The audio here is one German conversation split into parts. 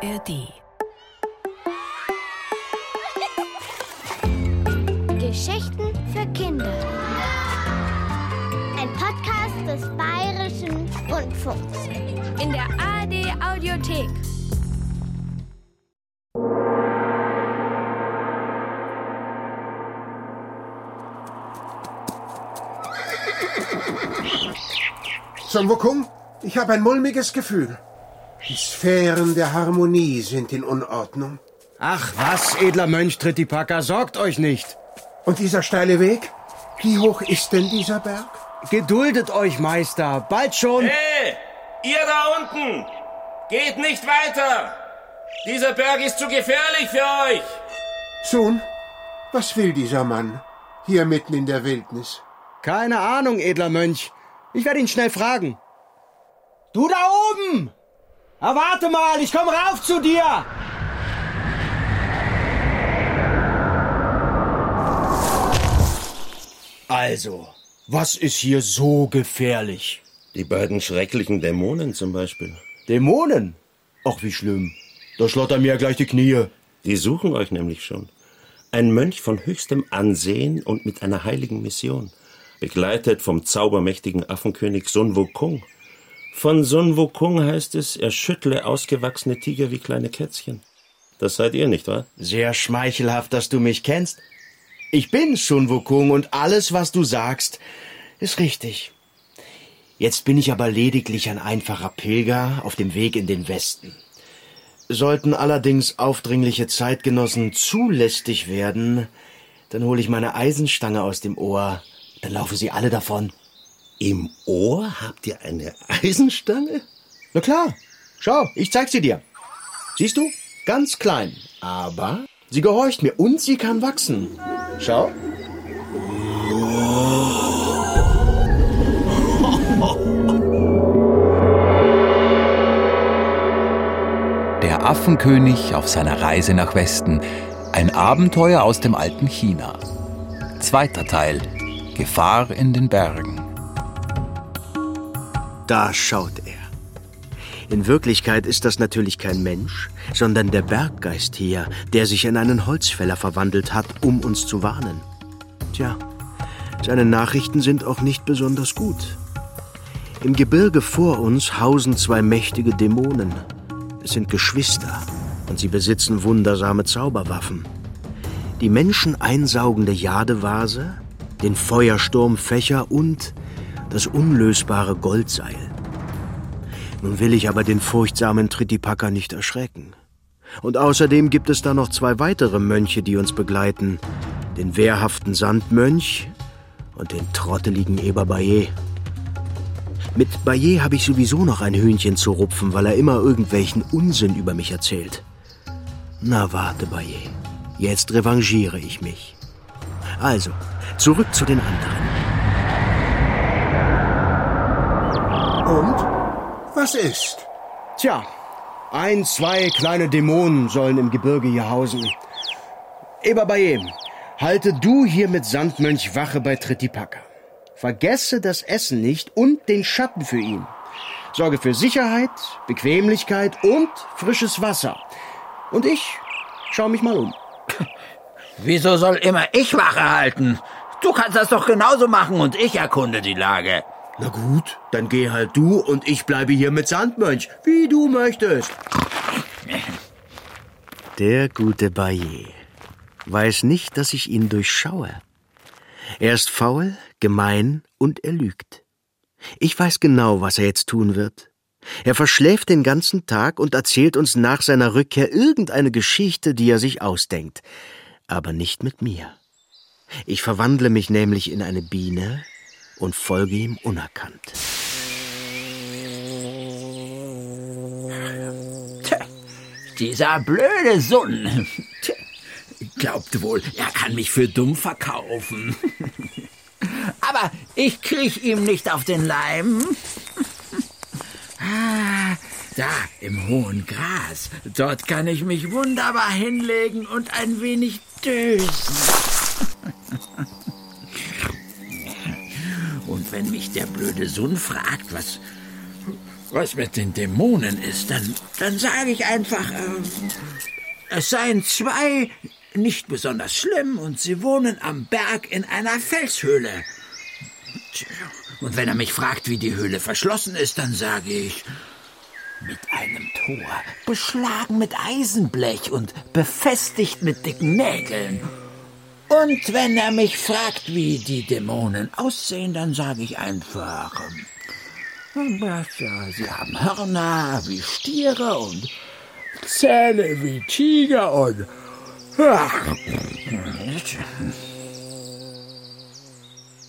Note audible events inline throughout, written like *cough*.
ARD. Geschichten für Kinder. Ein Podcast des Bayerischen Rundfunks. In der ARD Audiothek. Son Wukong, ich habe ein mulmiges Gefühl. Die Sphären der Harmonie sind in Unordnung. Ach was, edler Mönch Trittipaka, sorgt euch nicht. Und dieser steile Weg? Wie hoch ist denn dieser Berg? Geduldet euch, Meister, bald schon. Hey, ihr da unten! Geht nicht weiter! Dieser Berg ist zu gefährlich für euch! Sohn, was will dieser Mann hier mitten in der Wildnis? Keine Ahnung, edler Mönch. Ich werde ihn schnell fragen. Du da oben! Erwarte mal, ich komme rauf zu dir! Also, was ist hier so gefährlich? Die beiden schrecklichen Dämonen zum Beispiel. Dämonen? Ach, wie schlimm. Da schlottern mir ja gleich die Knie. Die suchen euch nämlich schon. Ein Mönch von höchstem Ansehen und mit einer heiligen Mission, begleitet vom zaubermächtigen Affenkönig Sun Wukong. Von Sun Wukong heißt es, er schüttle ausgewachsene Tiger wie kleine Kätzchen. Das seid ihr, nicht wahr? Sehr schmeichelhaft, dass du mich kennst. Ich bin Sun Wukong und alles, was du sagst, ist richtig. Jetzt bin ich aber lediglich ein einfacher Pilger auf dem Weg in den Westen. Sollten allerdings aufdringliche Zeitgenossen zu lästig werden, dann hole ich meine Eisenstange aus dem Ohr, dann laufen sie alle davon. Im Ohr habt ihr eine Eisenstange? Na klar, schau, ich zeig sie dir. Siehst du? Ganz klein, aber sie gehorcht mir und sie kann wachsen. Schau. Der Affenkönig auf seiner Reise nach Westen. Ein Abenteuer aus dem alten China. Zweiter Teil. Gefahr in den Bergen. Da schaut er. In Wirklichkeit ist das natürlich kein Mensch, sondern der Berggeist hier, der sich in einen Holzfäller verwandelt hat, um uns zu warnen. Tja, seine Nachrichten sind auch nicht besonders gut. Im Gebirge vor uns hausen zwei mächtige Dämonen. Es sind Geschwister und sie besitzen wundersame Zauberwaffen. Die Menschen einsaugende Jadevase, den Feuersturmfächer und das unlösbare Goldseil. Nun will ich aber den furchtsamen Trittipaka nicht erschrecken. Und außerdem gibt es da noch zwei weitere Mönche, die uns begleiten. Den wehrhaften Sandmönch und den trotteligen Eber Baye. Mit Baye habe ich sowieso noch ein Hühnchen zu rupfen, weil er immer irgendwelchen Unsinn über mich erzählt. Na warte, Baye. Jetzt revanchiere ich mich. Also, zurück zu den anderen. Und? Was ist? Tja, ein, zwei kleine Dämonen sollen im Gebirge hier hausen. Eber Baye, halte du hier mit Sandmönch Wache bei Trittipaka. Vergesse das Essen nicht und den Schatten für ihn. Sorge für Sicherheit, Bequemlichkeit und frisches Wasser. Und ich schau mich mal um. *laughs* Wieso soll immer ich Wache halten? Du kannst das doch genauso machen und ich erkunde die Lage. Na gut, dann geh halt du und ich bleibe hier mit Sandmönch, wie du möchtest. Der gute Baye weiß nicht, dass ich ihn durchschaue. Er ist faul, gemein und er lügt. Ich weiß genau, was er jetzt tun wird. Er verschläft den ganzen Tag und erzählt uns nach seiner Rückkehr irgendeine Geschichte, die er sich ausdenkt. Aber nicht mit mir. Ich verwandle mich nämlich in eine Biene und folge ihm unerkannt. Tja, dieser blöde Sohn. Tja, glaubt wohl, er kann mich für dumm verkaufen. Aber ich krieg ihm nicht auf den Leim. Ah, da im hohen Gras. Dort kann ich mich wunderbar hinlegen und ein wenig dösen. Und wenn mich der blöde Sohn fragt, was, was mit den Dämonen ist, dann, dann sage ich einfach, äh, es seien zwei nicht besonders schlimm und sie wohnen am Berg in einer Felshöhle. Und wenn er mich fragt, wie die Höhle verschlossen ist, dann sage ich, mit einem Tor, beschlagen mit Eisenblech und befestigt mit dicken Nägeln. Und wenn er mich fragt, wie die Dämonen aussehen, dann sage ich einfach, ja, sie haben Hörner wie Stiere und Zähne wie Tiger und...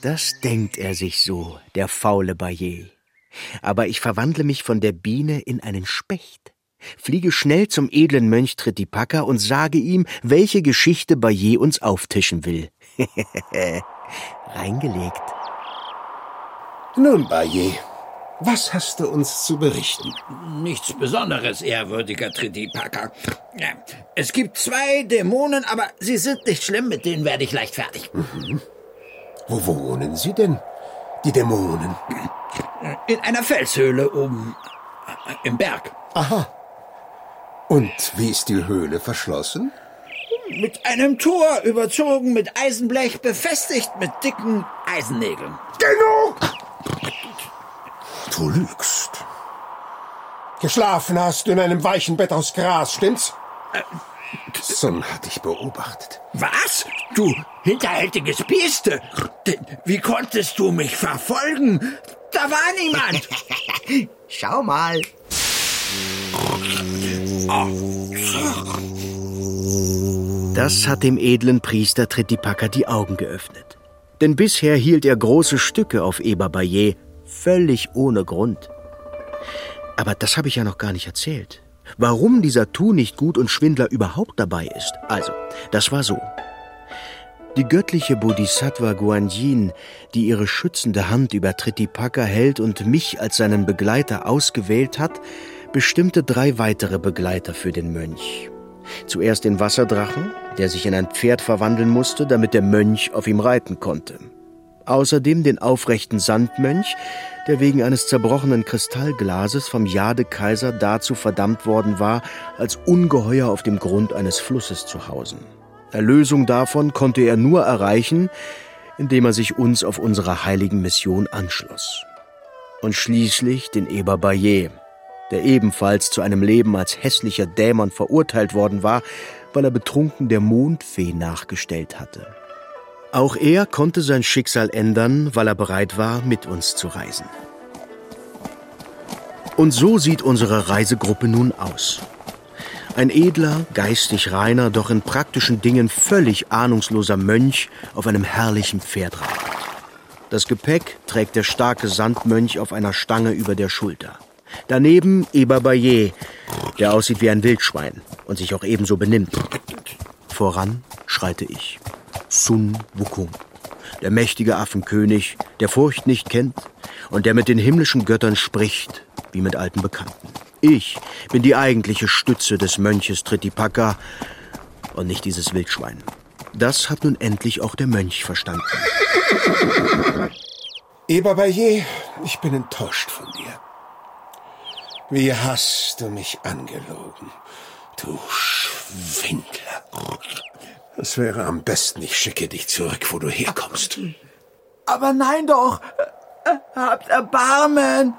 Das denkt er sich so, der faule Bayer. Aber ich verwandle mich von der Biene in einen Specht, fliege schnell zum edlen Mönch Tritipaka und sage ihm, welche Geschichte Bayer uns auftischen will. *laughs* Reingelegt. Nun, Bayer, was hast du uns zu berichten? Nichts Besonderes, ehrwürdiger Tritipaka. Ja, es gibt zwei Dämonen, aber sie sind nicht schlimm, mit denen werde ich leicht fertig. Mhm. Wo wohnen sie denn, die Dämonen? In einer Felshöhle oben im Berg. Aha. Und wie ist die Höhle verschlossen? Mit einem Tor überzogen, mit Eisenblech befestigt, mit dicken Eisennägeln. Genug! Du lügst. Geschlafen hast du in einem weichen Bett aus Gras, stimmt's? Äh, Son hat dich beobachtet. Was? Du hinterhältiges Bieste! Wie konntest du mich verfolgen? Da war niemand! *laughs* Schau mal. Das hat dem edlen Priester Tritipaka die Augen geöffnet. Denn bisher hielt er große Stücke auf Eber Bayer, völlig ohne Grund. Aber das habe ich ja noch gar nicht erzählt. Warum dieser Tu nicht gut und Schwindler überhaupt dabei ist. Also, das war so. Die göttliche Bodhisattva Guanyin, die ihre schützende Hand über Tritipaka hält und mich als seinen Begleiter ausgewählt hat, bestimmte drei weitere Begleiter für den Mönch. Zuerst den Wasserdrachen, der sich in ein Pferd verwandeln musste, damit der Mönch auf ihm reiten konnte. Außerdem den aufrechten Sandmönch, der wegen eines zerbrochenen Kristallglases vom Jade-Kaiser dazu verdammt worden war, als Ungeheuer auf dem Grund eines Flusses zu hausen. Erlösung davon konnte er nur erreichen, indem er sich uns auf unserer heiligen Mission anschloss. Und schließlich den Eber Bayer, der ebenfalls zu einem Leben als hässlicher Dämon verurteilt worden war, weil er betrunken der Mondfee nachgestellt hatte. Auch er konnte sein Schicksal ändern, weil er bereit war, mit uns zu reisen. Und so sieht unsere Reisegruppe nun aus. Ein edler, geistig reiner, doch in praktischen Dingen völlig ahnungsloser Mönch auf einem herrlichen Pferd reitet. Das Gepäck trägt der starke Sandmönch auf einer Stange über der Schulter. Daneben Eber Bayer, der aussieht wie ein Wildschwein und sich auch ebenso benimmt. Voran schreite ich. Sun Wukong, der mächtige Affenkönig, der Furcht nicht kennt und der mit den himmlischen Göttern spricht, wie mit alten Bekannten. Ich bin die eigentliche Stütze des Mönches Tritipaka und nicht dieses Wildschwein. Das hat nun endlich auch der Mönch verstanden. Eber Bayer, ich bin enttäuscht von dir. Wie hast du mich angelogen, du Schwindler. Es wäre am besten, ich schicke dich zurück, wo du herkommst. Aber nein doch. Habt Erbarmen.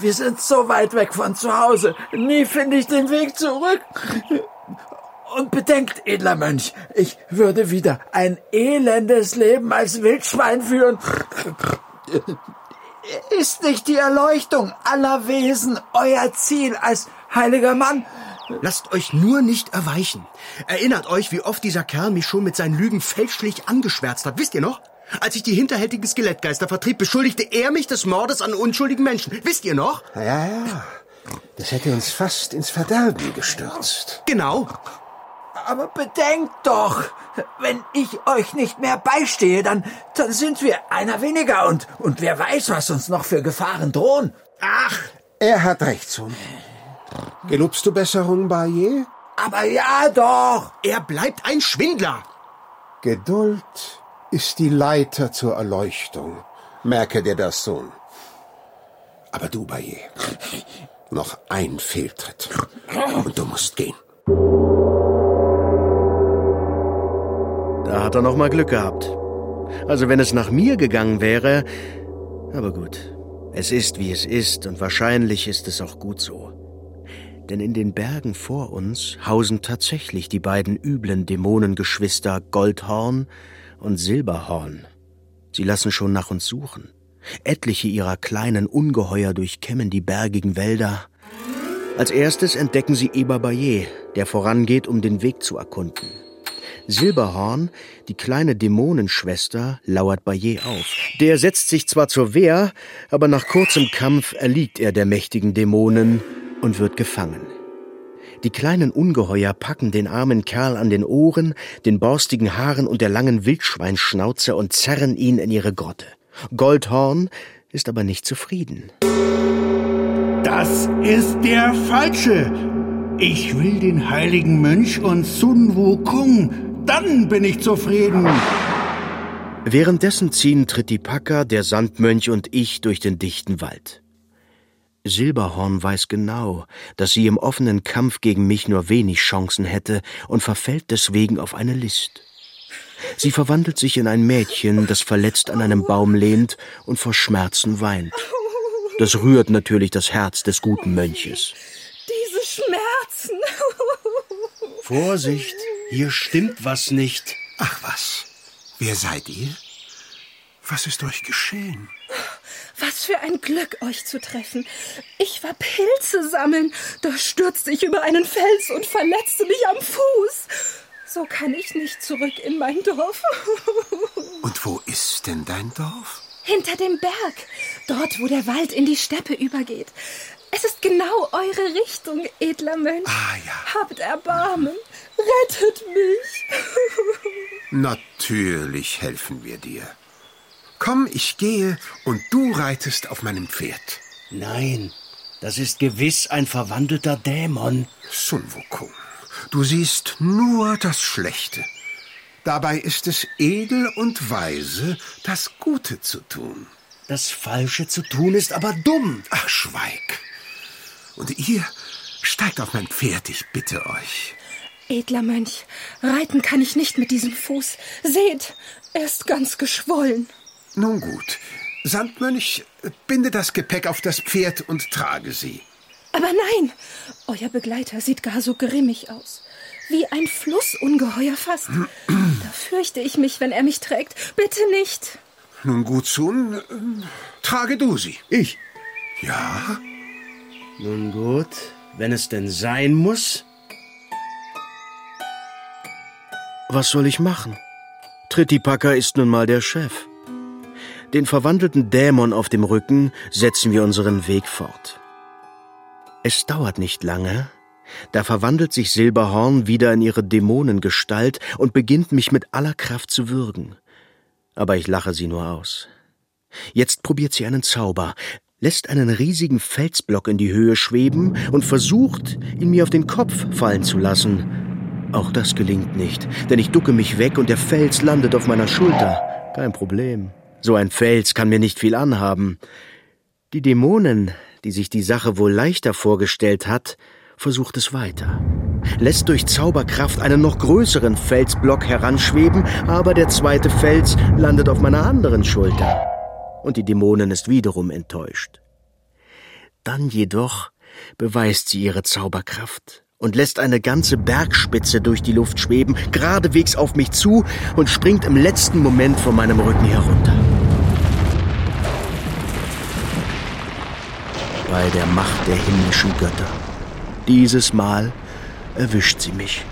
Wir sind so weit weg von zu Hause. Nie finde ich den Weg zurück. Und bedenkt, edler Mönch, ich würde wieder ein elendes Leben als Wildschwein führen. Ist nicht die Erleuchtung aller Wesen euer Ziel als heiliger Mann? Lasst euch nur nicht erweichen. Erinnert euch, wie oft dieser Kerl mich schon mit seinen Lügen fälschlich angeschwärzt hat. Wisst ihr noch? Als ich die hinterhältigen Skelettgeister vertrieb, beschuldigte er mich des Mordes an unschuldigen Menschen. Wisst ihr noch? Ja, ja. Das hätte uns fast ins Verderben gestürzt. Genau. Aber bedenkt doch, wenn ich euch nicht mehr beistehe, dann, dann sind wir einer weniger und, und wer weiß, was uns noch für Gefahren drohen. Ach, er hat recht, Sohn. Gelobst du Besserung, Bayer? Aber ja doch. Er bleibt ein Schwindler. Geduld ist die Leiter zur Erleuchtung. Merke dir das, Sohn. Aber du, Baye, noch ein Fehltritt und du musst gehen. Da hat er noch mal Glück gehabt. Also wenn es nach mir gegangen wäre, aber gut. Es ist, wie es ist, und wahrscheinlich ist es auch gut so. Denn in den Bergen vor uns hausen tatsächlich die beiden üblen Dämonengeschwister Goldhorn und Silberhorn. Sie lassen schon nach uns suchen. Etliche ihrer kleinen Ungeheuer durchkämmen die bergigen Wälder. Als erstes entdecken sie Eber Bayer, der vorangeht, um den Weg zu erkunden. Silberhorn, die kleine Dämonenschwester, lauert Bayer auf. Der setzt sich zwar zur Wehr, aber nach kurzem Kampf erliegt er der mächtigen Dämonen und wird gefangen. Die kleinen Ungeheuer packen den armen Kerl an den Ohren, den borstigen Haaren und der langen Wildschweinschnauze und zerren ihn in ihre Grotte. Goldhorn ist aber nicht zufrieden. Das ist der Falsche. Ich will den heiligen Mönch und Sun Wukong. Dann bin ich zufrieden. Währenddessen ziehen Tritipaka, der Sandmönch und ich durch den dichten Wald. Silberhorn weiß genau, dass sie im offenen Kampf gegen mich nur wenig Chancen hätte und verfällt deswegen auf eine List. Sie verwandelt sich in ein Mädchen, das verletzt an einem Baum lehnt und vor Schmerzen weint. Das rührt natürlich das Herz des guten Mönches. Diese Schmerzen. Vorsicht, hier stimmt was nicht. Ach was, wer seid ihr? Was ist euch geschehen? Was für ein Glück, euch zu treffen. Ich war Pilze sammeln. Da stürzte ich über einen Fels und verletzte mich am Fuß. So kann ich nicht zurück in mein Dorf. *laughs* Und wo ist denn dein Dorf? Hinter dem Berg. Dort, wo der Wald in die Steppe übergeht. Es ist genau eure Richtung, edler Mönch. Ah ja. Habt Erbarmen. Rettet mich. Natürlich helfen wir dir. Komm, ich gehe und du reitest auf meinem Pferd. Nein, das ist gewiss ein verwandelter Dämon. Sun Wukong, du siehst nur das Schlechte. Dabei ist es edel und weise, das Gute zu tun. Das Falsche zu tun ist aber dumm. Ach, schweig. Und ihr steigt auf mein Pferd, ich bitte euch. Edler Mönch, reiten kann ich nicht mit diesem Fuß. Seht, er ist ganz geschwollen. Nun gut. Sandmönch, binde das Gepäck auf das Pferd und trage sie. Aber nein, euer Begleiter sieht gar so grimmig aus. Wie ein Flussungeheuer fast. da fürchte ich mich, wenn er mich trägt. Bitte nicht. Nun gut, Sun, äh, trage du sie. Ich? Ja? Nun gut, wenn es denn sein muss. Was soll ich machen? Trittipaka ist nun mal der Chef. Den verwandelten Dämon auf dem Rücken setzen wir unseren Weg fort. Es dauert nicht lange, da verwandelt sich Silberhorn wieder in ihre Dämonengestalt und beginnt mich mit aller Kraft zu würgen. Aber ich lache sie nur aus. Jetzt probiert sie einen Zauber, lässt einen riesigen Felsblock in die Höhe schweben und versucht, ihn mir auf den Kopf fallen zu lassen. Auch das gelingt nicht, denn ich ducke mich weg und der Fels landet auf meiner Schulter. Kein Problem. So ein Fels kann mir nicht viel anhaben. Die Dämonen, die sich die Sache wohl leichter vorgestellt hat, versucht es weiter. Lässt durch Zauberkraft einen noch größeren Felsblock heranschweben, aber der zweite Fels landet auf meiner anderen Schulter. Und die Dämonen ist wiederum enttäuscht. Dann jedoch beweist sie ihre Zauberkraft und lässt eine ganze Bergspitze durch die Luft schweben, geradewegs auf mich zu und springt im letzten Moment von meinem Rücken herunter. Bei der Macht der himmlischen Götter. Dieses Mal erwischt sie mich.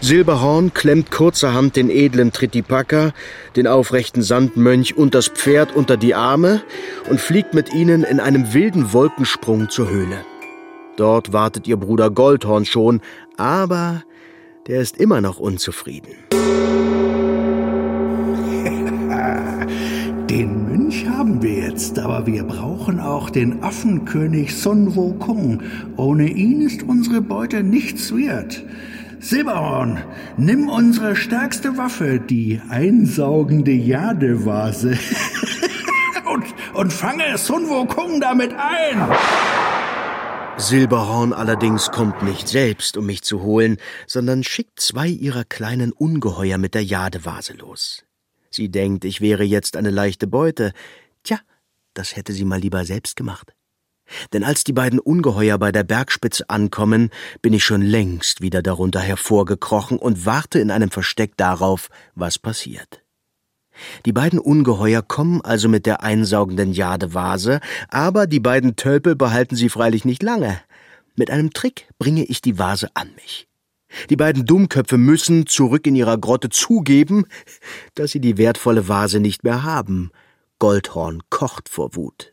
Silberhorn klemmt kurzerhand den edlen Tritipaka, den aufrechten Sandmönch und das Pferd unter die Arme und fliegt mit ihnen in einem wilden Wolkensprung zur Höhle. Dort wartet ihr Bruder Goldhorn schon, aber der ist immer noch unzufrieden. *laughs* Den Mönch haben wir jetzt, aber wir brauchen auch den Affenkönig Sun Wukong. Ohne ihn ist unsere Beute nichts wert. Silberhorn, nimm unsere stärkste Waffe, die einsaugende Jadevase. *laughs* und, und fange Sun Wukong damit ein. Silberhorn allerdings kommt nicht selbst, um mich zu holen, sondern schickt zwei ihrer kleinen Ungeheuer mit der Jadevase los. Sie denkt, ich wäre jetzt eine leichte Beute. Tja, das hätte sie mal lieber selbst gemacht. Denn als die beiden Ungeheuer bei der Bergspitze ankommen, bin ich schon längst wieder darunter hervorgekrochen und warte in einem Versteck darauf, was passiert. Die beiden Ungeheuer kommen also mit der einsaugenden Jadevase, aber die beiden Tölpel behalten sie freilich nicht lange. Mit einem Trick bringe ich die Vase an mich. Die beiden Dummköpfe müssen zurück in ihrer Grotte zugeben, dass sie die wertvolle Vase nicht mehr haben. Goldhorn kocht vor Wut.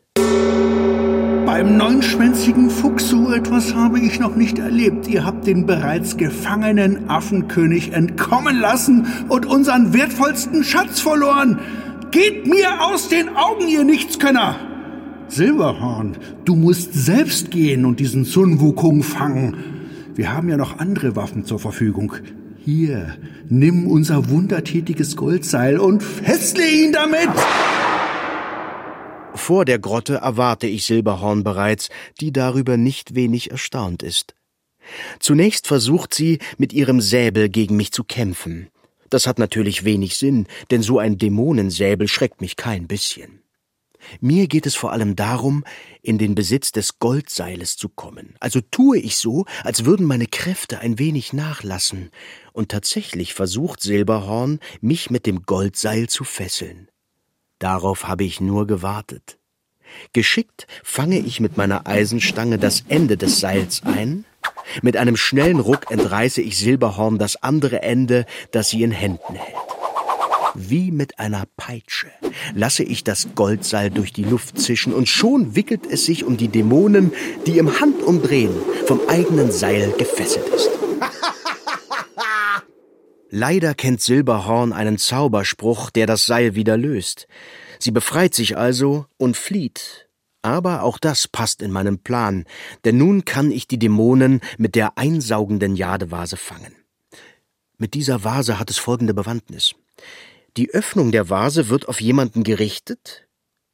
Beim neunschwänzigen Fuchs so etwas habe ich noch nicht erlebt. Ihr habt den bereits gefangenen Affenkönig entkommen lassen und unseren wertvollsten Schatz verloren. Geht mir aus den Augen, ihr Nichtskönner! Silberhorn, du musst selbst gehen und diesen Sun Wukong fangen. Wir haben ja noch andere Waffen zur Verfügung. Hier, nimm unser wundertätiges Goldseil und fessle ihn damit! Vor der Grotte erwarte ich Silberhorn bereits, die darüber nicht wenig erstaunt ist. Zunächst versucht sie, mit ihrem Säbel gegen mich zu kämpfen. Das hat natürlich wenig Sinn, denn so ein Dämonensäbel schreckt mich kein bisschen. Mir geht es vor allem darum, in den Besitz des Goldseiles zu kommen. Also tue ich so, als würden meine Kräfte ein wenig nachlassen. Und tatsächlich versucht Silberhorn, mich mit dem Goldseil zu fesseln. Darauf habe ich nur gewartet. Geschickt fange ich mit meiner Eisenstange das Ende des Seils ein, mit einem schnellen Ruck entreiße ich Silberhorn das andere Ende, das sie in Händen hält. Wie mit einer Peitsche lasse ich das Goldseil durch die Luft zischen und schon wickelt es sich um die Dämonen, die im Handumdrehen vom eigenen Seil gefesselt ist. Leider kennt Silberhorn einen Zauberspruch, der das Seil wieder löst. Sie befreit sich also und flieht. Aber auch das passt in meinen Plan, denn nun kann ich die Dämonen mit der einsaugenden Jadevase fangen. Mit dieser Vase hat es folgende Bewandtnis. Die Öffnung der Vase wird auf jemanden gerichtet,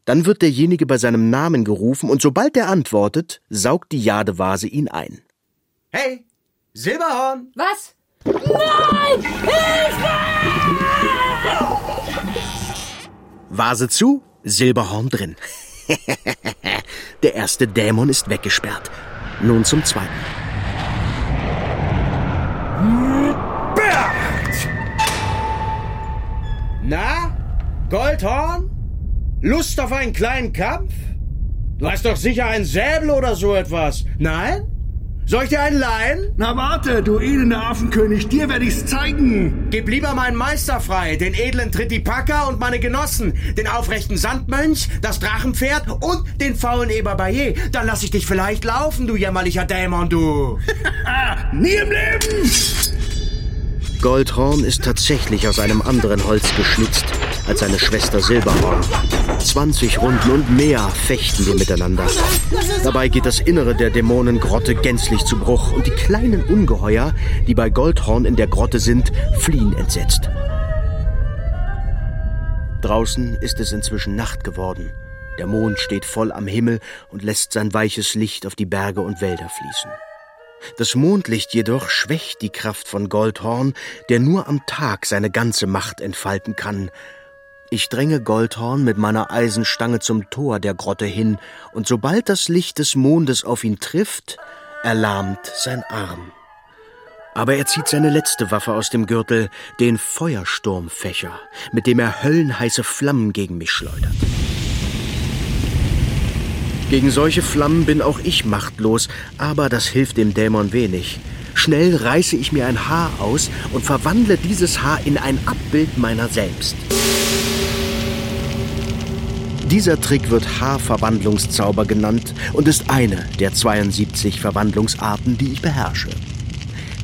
dann wird derjenige bei seinem Namen gerufen und sobald er antwortet, saugt die Jadevase ihn ein. Hey, Silberhorn! Was? Nein! Hilfe! Vase zu, Silberhorn drin. *laughs* Der erste Dämon ist weggesperrt. Nun zum zweiten. Bert! Na, Goldhorn? Lust auf einen kleinen Kampf? Du hast doch sicher ein Säbel oder so etwas. Nein? Soll ich dir einen leihen? Na warte, du elender Affenkönig, dir werde ich's zeigen. Gib lieber meinen Meister frei, den edlen Trittipaka und meine Genossen, den aufrechten Sandmönch, das Drachenpferd und den faulen Eber Bayer. Dann lass ich dich vielleicht laufen, du jämmerlicher Dämon, du. *laughs* Nie im Leben! Goldhorn ist tatsächlich aus einem anderen Holz geschnitzt als seine Schwester Silberhorn. 20 Runden und mehr fechten wir miteinander. Dabei geht das Innere der Dämonengrotte gänzlich zu Bruch und die kleinen Ungeheuer, die bei Goldhorn in der Grotte sind, fliehen entsetzt. Draußen ist es inzwischen Nacht geworden. Der Mond steht voll am Himmel und lässt sein weiches Licht auf die Berge und Wälder fließen. Das Mondlicht jedoch schwächt die Kraft von Goldhorn, der nur am Tag seine ganze Macht entfalten kann. Ich dränge Goldhorn mit meiner Eisenstange zum Tor der Grotte hin, und sobald das Licht des Mondes auf ihn trifft, erlahmt sein Arm. Aber er zieht seine letzte Waffe aus dem Gürtel, den Feuersturmfächer, mit dem er höllenheiße Flammen gegen mich schleudert. Gegen solche Flammen bin auch ich machtlos, aber das hilft dem Dämon wenig. Schnell reiße ich mir ein Haar aus und verwandle dieses Haar in ein Abbild meiner selbst. Dieser Trick wird Haarverwandlungszauber genannt und ist eine der 72 Verwandlungsarten, die ich beherrsche.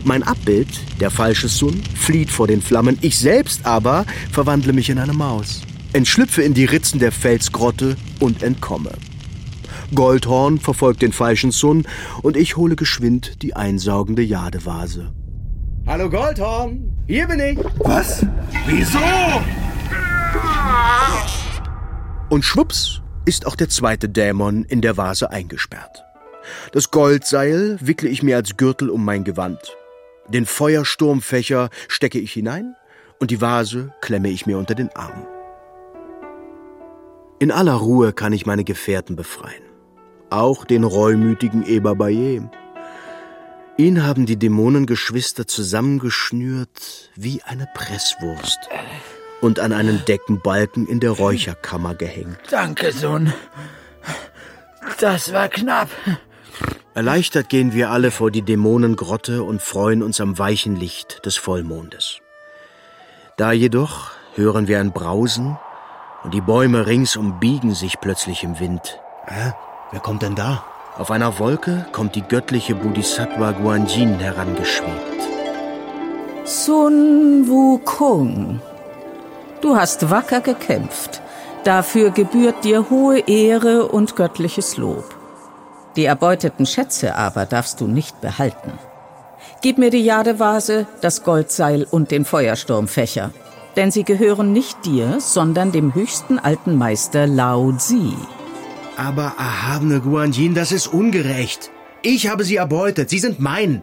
Mein Abbild, der falsche Sun, flieht vor den Flammen, ich selbst aber verwandle mich in eine Maus, entschlüpfe in die Ritzen der Felsgrotte und entkomme. Goldhorn verfolgt den falschen Sun und ich hole geschwind die einsaugende Jadevase. Hallo Goldhorn, hier bin ich. Was? Wieso? Und schwupps ist auch der zweite Dämon in der Vase eingesperrt. Das Goldseil wickle ich mir als Gürtel um mein Gewand. Den Feuersturmfächer stecke ich hinein und die Vase klemme ich mir unter den Arm. In aller Ruhe kann ich meine Gefährten befreien. Auch den reumütigen Eber Bayem. Ihn haben die Dämonengeschwister zusammengeschnürt wie eine Presswurst und an einen Deckenbalken in der Räucherkammer gehängt. Danke, Sohn. Das war knapp. Erleichtert gehen wir alle vor die Dämonengrotte und freuen uns am weichen Licht des Vollmondes. Da jedoch hören wir ein Brausen und die Bäume ringsum biegen sich plötzlich im Wind. Hä? Wer kommt denn da? Auf einer Wolke kommt die göttliche Bodhisattva Guanjin herangeschwebt. Sun Wukong, du hast wacker gekämpft. Dafür gebührt dir hohe Ehre und göttliches Lob. Die erbeuteten Schätze aber darfst du nicht behalten. Gib mir die Jadevase, das Goldseil und den Feuersturmfächer. Denn sie gehören nicht dir, sondern dem höchsten alten Meister Lao Zi. Aber erhabene Guanjin, das ist ungerecht. Ich habe sie erbeutet, sie sind mein.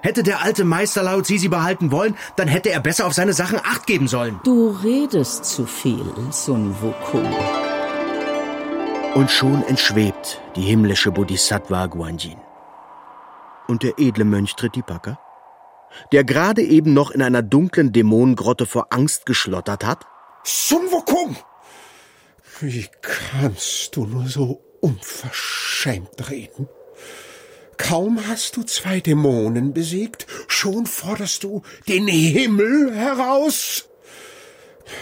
Hätte der alte Meister Lao Zi sie behalten wollen, dann hätte er besser auf seine Sachen Acht geben sollen. Du redest zu viel, Sun Wukong. Und schon entschwebt die himmlische Bodhisattva Guanjin. Und der edle Mönch Tritipaka, der gerade eben noch in einer dunklen Dämonengrotte vor Angst geschlottert hat? Sun Wukong! Wie kannst du nur so unverschämt reden? Kaum hast du zwei Dämonen besiegt, schon forderst du den Himmel heraus.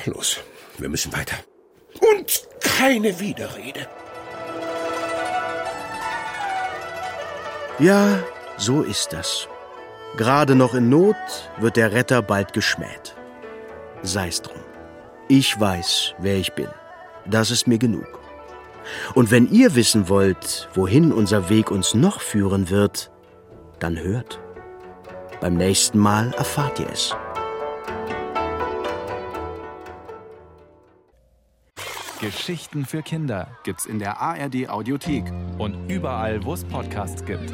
Los, wir müssen weiter. Und keine Widerrede. Ja, so ist das. Gerade noch in Not wird der Retter bald geschmäht. Sei's drum. Ich weiß, wer ich bin. Das ist mir genug. Und wenn ihr wissen wollt, wohin unser Weg uns noch führen wird, dann hört. Beim nächsten Mal erfahrt ihr es. Geschichten für Kinder gibt's in der ARD Audiothek Und überall, wo es Podcasts gibt.